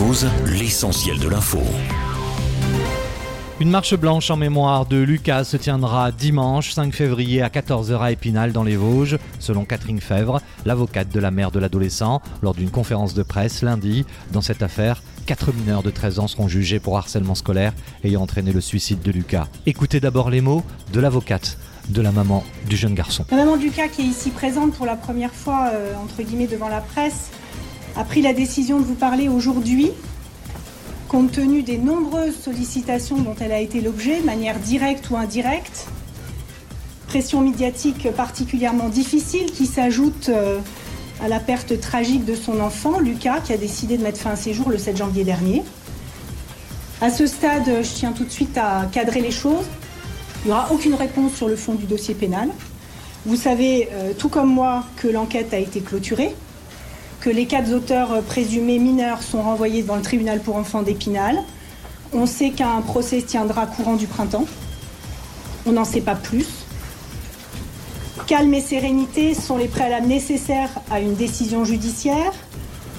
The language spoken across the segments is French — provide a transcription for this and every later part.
News, l'essentiel de l'info. Une marche blanche en mémoire de Lucas se tiendra dimanche 5 février à 14h à Épinal dans les Vosges, selon Catherine Fèvre, l'avocate de la mère de l'adolescent, lors d'une conférence de presse lundi. Dans cette affaire, quatre mineurs de 13 ans seront jugés pour harcèlement scolaire ayant entraîné le suicide de Lucas. Écoutez d'abord les mots de l'avocate de la maman du jeune garçon. La maman de Lucas, qui est ici présente pour la première fois, euh, entre guillemets, devant la presse, a pris la décision de vous parler aujourd'hui compte tenu des nombreuses sollicitations dont elle a été l'objet, de manière directe ou indirecte, pression médiatique particulièrement difficile qui s'ajoute euh, à la perte tragique de son enfant, Lucas, qui a décidé de mettre fin à ses jours le 7 janvier dernier. À ce stade, je tiens tout de suite à cadrer les choses. Il n'y aura aucune réponse sur le fond du dossier pénal. Vous savez, euh, tout comme moi, que l'enquête a été clôturée que les quatre auteurs présumés mineurs sont renvoyés devant le tribunal pour enfants d'Épinal. On sait qu'un procès tiendra courant du printemps. On n'en sait pas plus. Calme et sérénité sont les préalables nécessaires à une décision judiciaire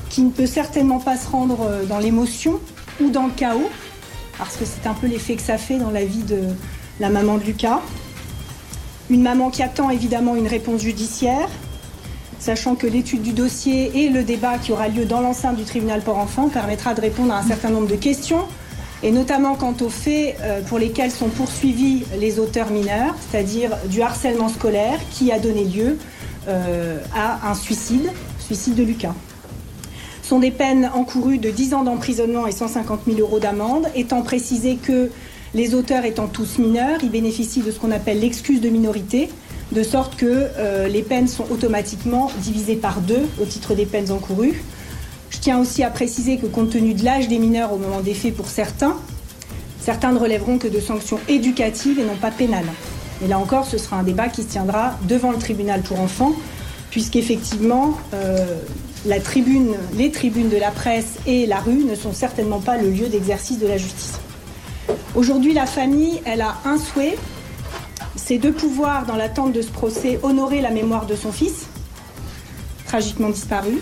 qui ne peut certainement pas se rendre dans l'émotion ou dans le chaos, parce que c'est un peu l'effet que ça fait dans la vie de la maman de Lucas. Une maman qui attend évidemment une réponse judiciaire, sachant que l'étude du dossier et le débat qui aura lieu dans l'enceinte du tribunal pour enfants permettra de répondre à un certain nombre de questions, et notamment quant aux faits euh, pour lesquels sont poursuivis les auteurs mineurs, c'est-à-dire du harcèlement scolaire qui a donné lieu euh, à un suicide, suicide de Lucas. Sont des peines encourues de 10 ans d'emprisonnement et 150 000 euros d'amende, étant précisé que les auteurs étant tous mineurs, ils bénéficient de ce qu'on appelle l'excuse de minorité, de sorte que euh, les peines sont automatiquement divisées par deux au titre des peines encourues. Je tiens aussi à préciser que compte tenu de l'âge des mineurs au moment des faits pour certains, certains ne relèveront que de sanctions éducatives et non pas pénales. Et là encore, ce sera un débat qui se tiendra devant le tribunal pour enfants, puisqu'effectivement, euh, les tribunes de la presse et la rue ne sont certainement pas le lieu d'exercice de la justice. Aujourd'hui, la famille, elle a un souhait, c'est de pouvoir, dans l'attente de ce procès, honorer la mémoire de son fils, tragiquement disparu.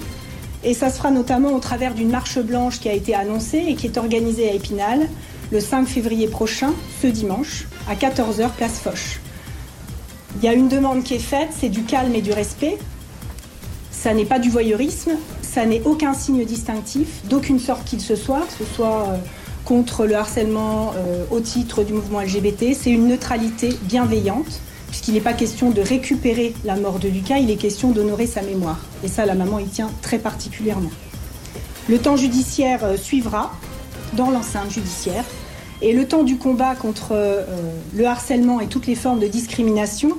Et ça se fera notamment au travers d'une marche blanche qui a été annoncée et qui est organisée à Épinal le 5 février prochain, ce dimanche, à 14h, place Foch. Il y a une demande qui est faite, c'est du calme et du respect. Ça n'est pas du voyeurisme, ça n'est aucun signe distinctif, d'aucune sorte qu'il se soit, ce soit euh, contre le harcèlement euh, au titre du mouvement LGBT. C'est une neutralité bienveillante, puisqu'il n'est pas question de récupérer la mort de Lucas, il est question d'honorer sa mémoire. Et ça, la maman y tient très particulièrement. Le temps judiciaire euh, suivra dans l'enceinte judiciaire. Et le temps du combat contre euh, le harcèlement et toutes les formes de discrimination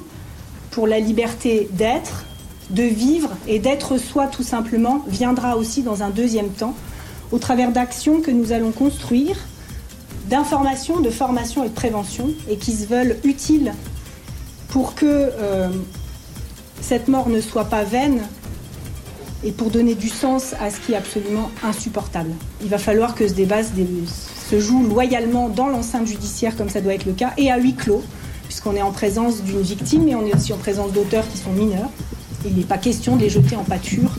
pour la liberté d'être, de vivre et d'être soi tout simplement viendra aussi dans un deuxième temps au travers d'actions que nous allons construire, d'information, de formation et de prévention, et qui se veulent utiles pour que euh, cette mort ne soit pas vaine et pour donner du sens à ce qui est absolument insupportable. Il va falloir que ce débat se joue loyalement dans l'enceinte judiciaire, comme ça doit être le cas, et à huis clos, puisqu'on est en présence d'une victime et on est aussi en présence d'auteurs qui sont mineurs. Il n'est pas question de les jeter en pâture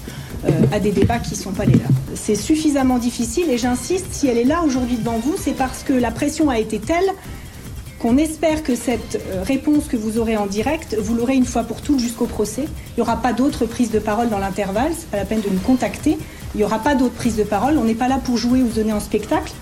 à des débats qui ne sont pas les leurs. C'est suffisamment difficile et j'insiste, si elle est là aujourd'hui devant vous, c'est parce que la pression a été telle qu'on espère que cette euh, réponse que vous aurez en direct, vous l'aurez une fois pour toutes jusqu'au procès. Il n'y aura pas d'autres prises de parole dans l'intervalle, c'est pas la peine de nous contacter. Il n'y aura pas d'autres prises de parole. On n'est pas là pour jouer ou donner en spectacle.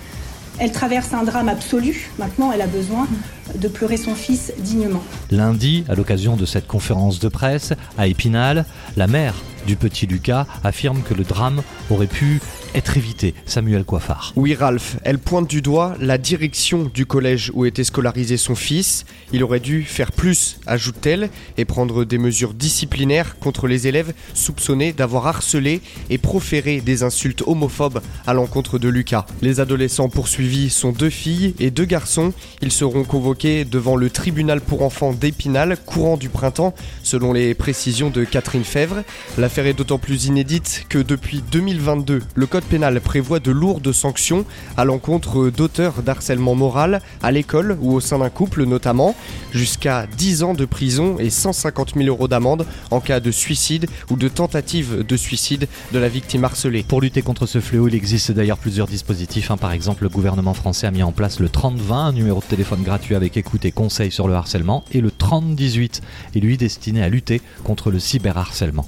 Elle traverse un drame absolu. Maintenant, elle a besoin de pleurer son fils dignement. Lundi, à l'occasion de cette conférence de presse à Épinal, la mère du petit Lucas affirme que le drame aurait pu être évité. Samuel Coiffard. Oui, Ralph, elle pointe du doigt la direction du collège où était scolarisé son fils. Il aurait dû faire plus, ajoute-t-elle, et prendre des mesures disciplinaires contre les élèves soupçonnés d'avoir harcelé et proféré des insultes homophobes à l'encontre de Lucas. Les adolescents poursuivis sont deux filles et deux garçons. Ils seront convoqués devant le tribunal pour enfants d'Épinal courant du printemps, selon les précisions de Catherine Fèvre. L'affaire est d'autant plus inédite que depuis 2022, le code pénal prévoit de lourdes sanctions à l'encontre d'auteurs d'harcèlement moral à l'école ou au sein d'un couple notamment, jusqu'à 10 ans de prison et 150 000 euros d'amende en cas de suicide ou de tentative de suicide de la victime harcelée. Pour lutter contre ce fléau, il existe d'ailleurs plusieurs dispositifs. hein. Par exemple, le gouvernement français a mis en place le 3020, un numéro de téléphone gratuit avec écoute et conseils sur le harcèlement, et le 3018, et lui destiné à lutter contre le cyberharcèlement.